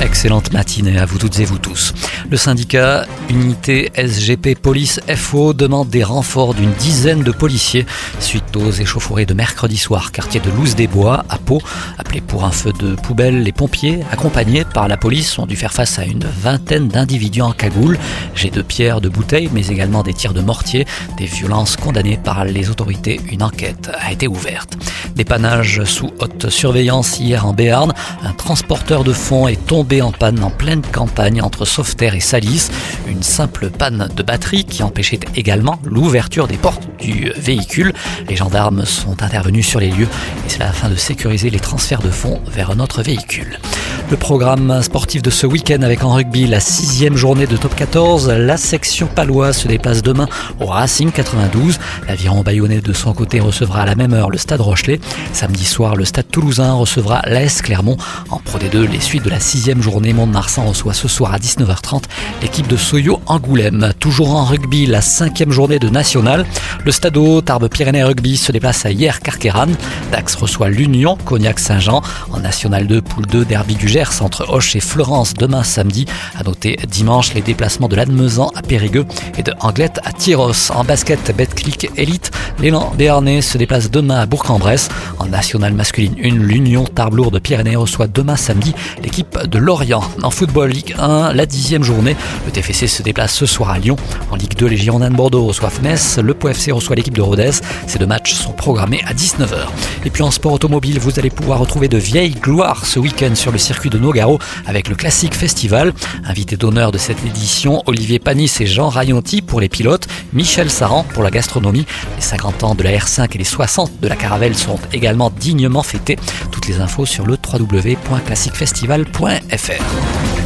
Excellente matinée à vous toutes et vous tous. Le syndicat Unité SGP Police FO demande des renforts d'une dizaine de policiers suite aux échauffourées de mercredi soir, quartier de Louse des Bois, à Pau. Appelés pour un feu de poubelle, les pompiers, accompagnés par la police, ont dû faire face à une vingtaine d'individus en cagoule, jets de pierres, de bouteilles, mais également des tirs de mortier, des violences condamnées par les autorités. Une enquête a été ouverte. Dépannage sous haute surveillance hier en Béarn. Un transporteur de fonds est tombé en panne en pleine campagne entre Sauveterre et Salis. Une simple panne de batterie qui empêchait également l'ouverture des portes du véhicule. Les gendarmes sont intervenus sur les lieux et c'est afin de sécuriser les transferts de fonds vers un véhicule. Le programme sportif de ce week-end avec en rugby la sixième journée de top 14. La section paloise se déplace demain au Racing 92. L'aviron bayonnais de son côté recevra à la même heure le stade Rochelet. Samedi soir, le stade toulousain recevra l'AS Clermont. En Pro D2, les suites de la sixième journée, Mont-de-Marsan reçoit ce soir à 19h30 l'équipe de Soyo Angoulême. Toujours en rugby, la cinquième journée de National. Le stade Tarbes Pyrénées Rugby se déplace à hier Carqueran. Dax reçoit l'Union Cognac-Saint-Jean. En National 2, poule 2, derby du Entre Hoche et Florence demain samedi. À noter dimanche les déplacements de l'Admezan à Périgueux et de Anglette à Tyros. En basket, Betclic Elite, l'élan béarnais se déplace demain à Bourg-en-Bresse. En nationale masculine 1, l'Union Tarbes de Pyrénées reçoit demain samedi l'équipe de Lorient. En football Ligue 1, la dixième journée, le TFC se déplace ce soir à Lyon. En Ligue 2, les Girondins de Bordeaux reçoivent Metz, le POFC reçoit l'équipe de Rodez. Ces deux matchs sont programmés à 19h. Et puis en sport automobile, vous allez pouvoir retrouver de vieilles gloires ce week-end sur le circuit de Nogaro avec le Classique Festival. Invité d'honneur de cette édition, Olivier Panis et Jean Raionti pour les pilotes, Michel Saran pour la gastronomie. Les 50 ans de la R5 et les 60 de la Caravelle seront également dignement fêtés. Toutes les infos sur le www.classicfestival.fr.